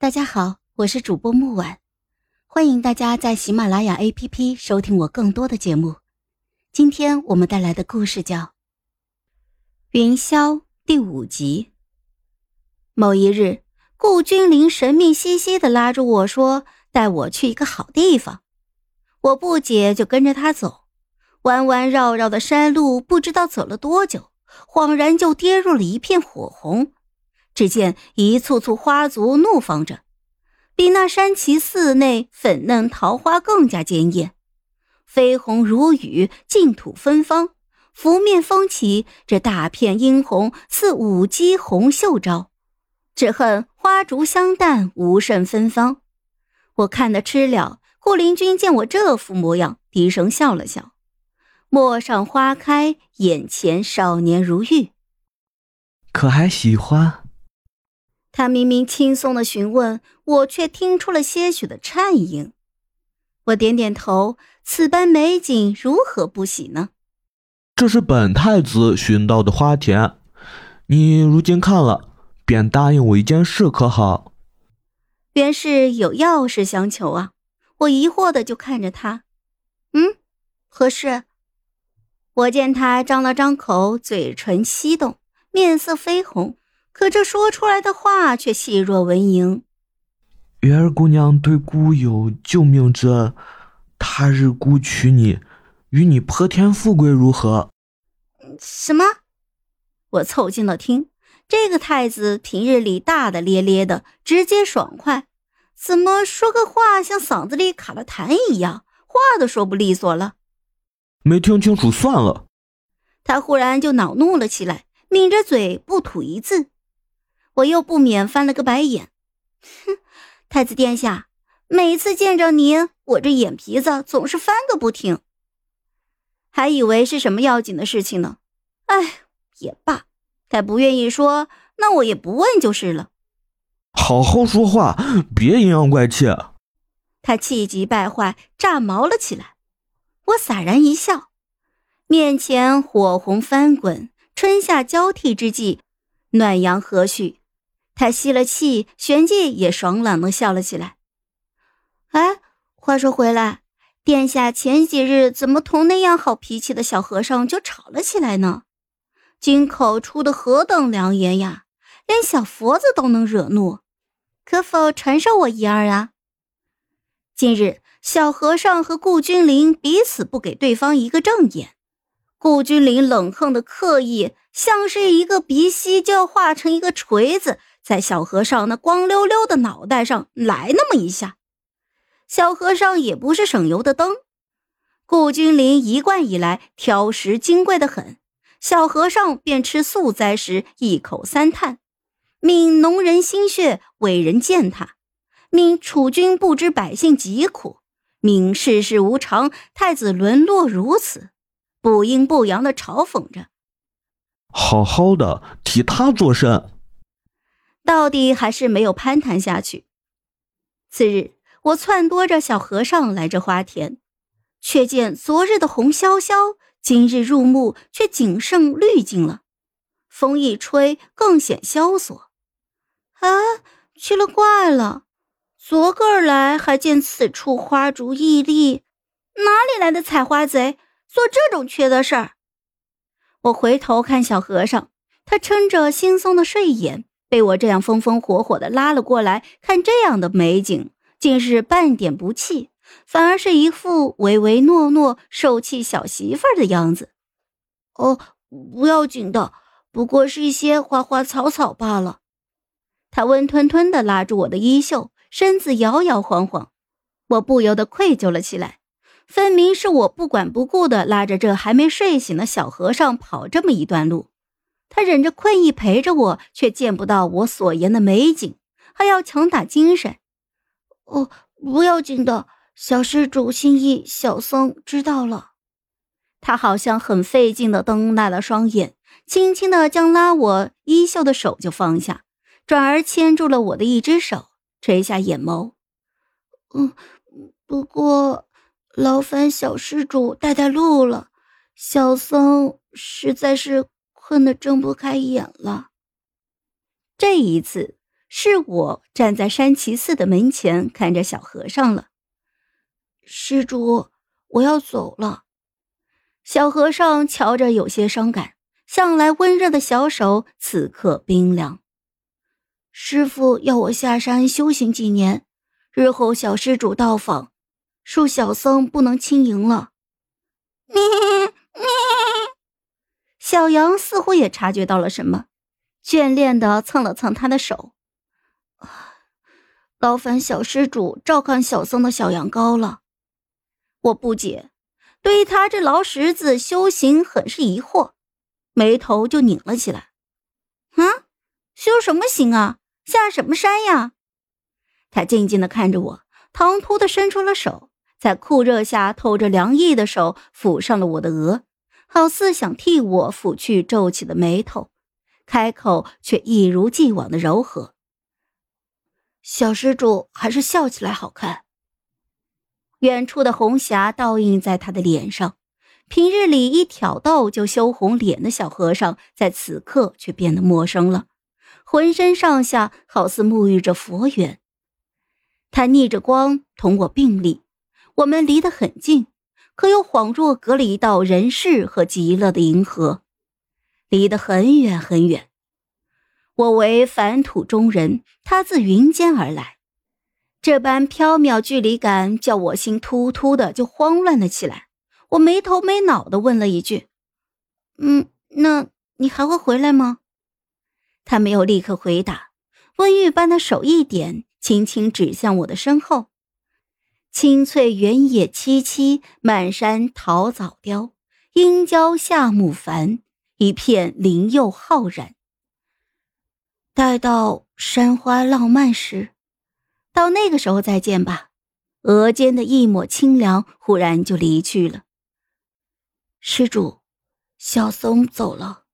大家好，我是主播木婉，欢迎大家在喜马拉雅 APP 收听我更多的节目。今天我们带来的故事叫《云霄》第五集。某一日，顾君临神秘兮兮的拉住我说：“带我去一个好地方。”我不解，就跟着他走。弯弯绕绕的山路，不知道走了多久，恍然就跌入了一片火红。只见一簇簇花族怒放着，比那山崎寺内粉嫩桃花更加坚艳，绯红如雨，净土芬芳，拂面风起，这大片殷红似舞姬红袖招。只恨花烛香淡，无甚芬芳。我看得吃了。顾灵君见我这副模样，低声笑了笑。陌上花开，眼前少年如玉。可还喜欢？他明明轻松的询问，我却听出了些许的颤音。我点点头，此般美景，如何不喜呢？这是本太子寻到的花田，你如今看了，便答应我一件事，可好？原是有要事相求啊！我疑惑的就看着他，嗯，何事？我见他张了张口，嘴唇翕动，面色绯红，可这说出来的话却细若蚊蝇。月儿姑娘对孤有救命之恩，他日孤娶你，与你泼天富贵如何？什么？我凑近了听，这个太子平日里大大咧咧的，直接爽快，怎么说个话像嗓子里卡了痰一样，话都说不利索了。没听清楚，算了。他忽然就恼怒了起来，抿着嘴不吐一字。我又不免翻了个白眼，哼，太子殿下，每次见着您，我这眼皮子总是翻个不停。还以为是什么要紧的事情呢。哎，也罢，他不愿意说，那我也不问就是了。好好说话，别阴阳怪气。他气急败坏，炸毛了起来。我洒然一笑，面前火红翻滚，春夏交替之际，暖阳和煦。他吸了气，旋即也爽朗的笑了起来。哎，话说回来，殿下前几日怎么同那样好脾气的小和尚就吵了起来呢？金口出的何等良言呀，连小佛子都能惹怒，可否传授我一二啊？近日。小和尚和顾君临彼此不给对方一个正眼，顾君临冷横的刻意，像是一个鼻息就要化成一个锤子，在小和尚那光溜溜的脑袋上来那么一下。小和尚也不是省油的灯，顾君临一贯以来挑食金贵的很，小和尚便吃素斋时一口三叹：“命农人心血，伟人践踏；命楚君不知百姓疾苦。”命世事无常，太子沦落如此，不阴不阳的嘲讽着。好好的替他做甚？到底还是没有攀谈下去。次日，我撺掇着小和尚来这花田，却见昨日的红潇潇，今日入目却仅剩绿尽了。风一吹，更显萧索。啊，奇了怪了！昨个儿来还见此处花烛屹立，哪里来的采花贼做这种缺德事儿？我回头看小和尚，他撑着惺忪的睡眼，被我这样风风火火的拉了过来，看这样的美景，竟是半点不气，反而是一副唯唯诺诺、受气小媳妇儿的样子。哦，不要紧的，不过是一些花花草草罢了。他温吞吞的拉住我的衣袖。身子摇摇晃晃，我不由得愧疚了起来。分明是我不管不顾的拉着这还没睡醒的小和尚跑这么一段路，他忍着困意陪着我，却见不到我所言的美景，还要强打精神。哦，不要紧的，小施主心意，小僧知道了。他好像很费劲的瞪大了双眼，轻轻的将拉我衣袖的手就放下，转而牵住了我的一只手。垂下眼眸，嗯，不过劳烦小施主带带路了，小僧实在是困得睁不开眼了。这一次是我站在山崎寺的门前看着小和尚了。施主，我要走了。小和尚瞧着有些伤感，向来温热的小手此刻冰凉。师傅要我下山修行几年，日后小施主到访，恕小僧不能轻迎了。咩咩，小羊似乎也察觉到了什么，眷恋的蹭了蹭他的手。劳烦小施主照看小僧的小羊羔了。我不解，对于他这劳什子修行很是疑惑，眉头就拧了起来。啊，修什么行啊？下什么山呀？他静静的看着我，唐突的伸出了手，在酷热下透着凉意的手抚上了我的额，好似想替我抚去皱起的眉头，开口却一如既往的柔和。小施主还是笑起来好看。远处的红霞倒映在他的脸上，平日里一挑逗就羞红脸的小和尚，在此刻却变得陌生了，浑身上下好似沐浴着佛缘。他逆着光同我并立，我们离得很近，可又恍若隔了一道人世和极乐的银河，离得很远很远。我为凡土中人，他自云间而来，这般缥缈距离感叫我心突突的就慌乱了起来。我没头没脑的问了一句：“嗯，那你还会回来吗？”他没有立刻回答，温玉般的手一点，轻轻指向我的身后：“青翠原野萋萋，满山桃枣凋，应郊夏木繁，一片林柚浩然。”待到山花浪漫时，到那个时候再见吧。额间的一抹清凉忽然就离去了。施主，小松走了。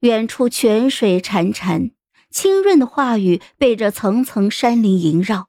远处泉水潺潺，清润的话语被这层层山林萦绕，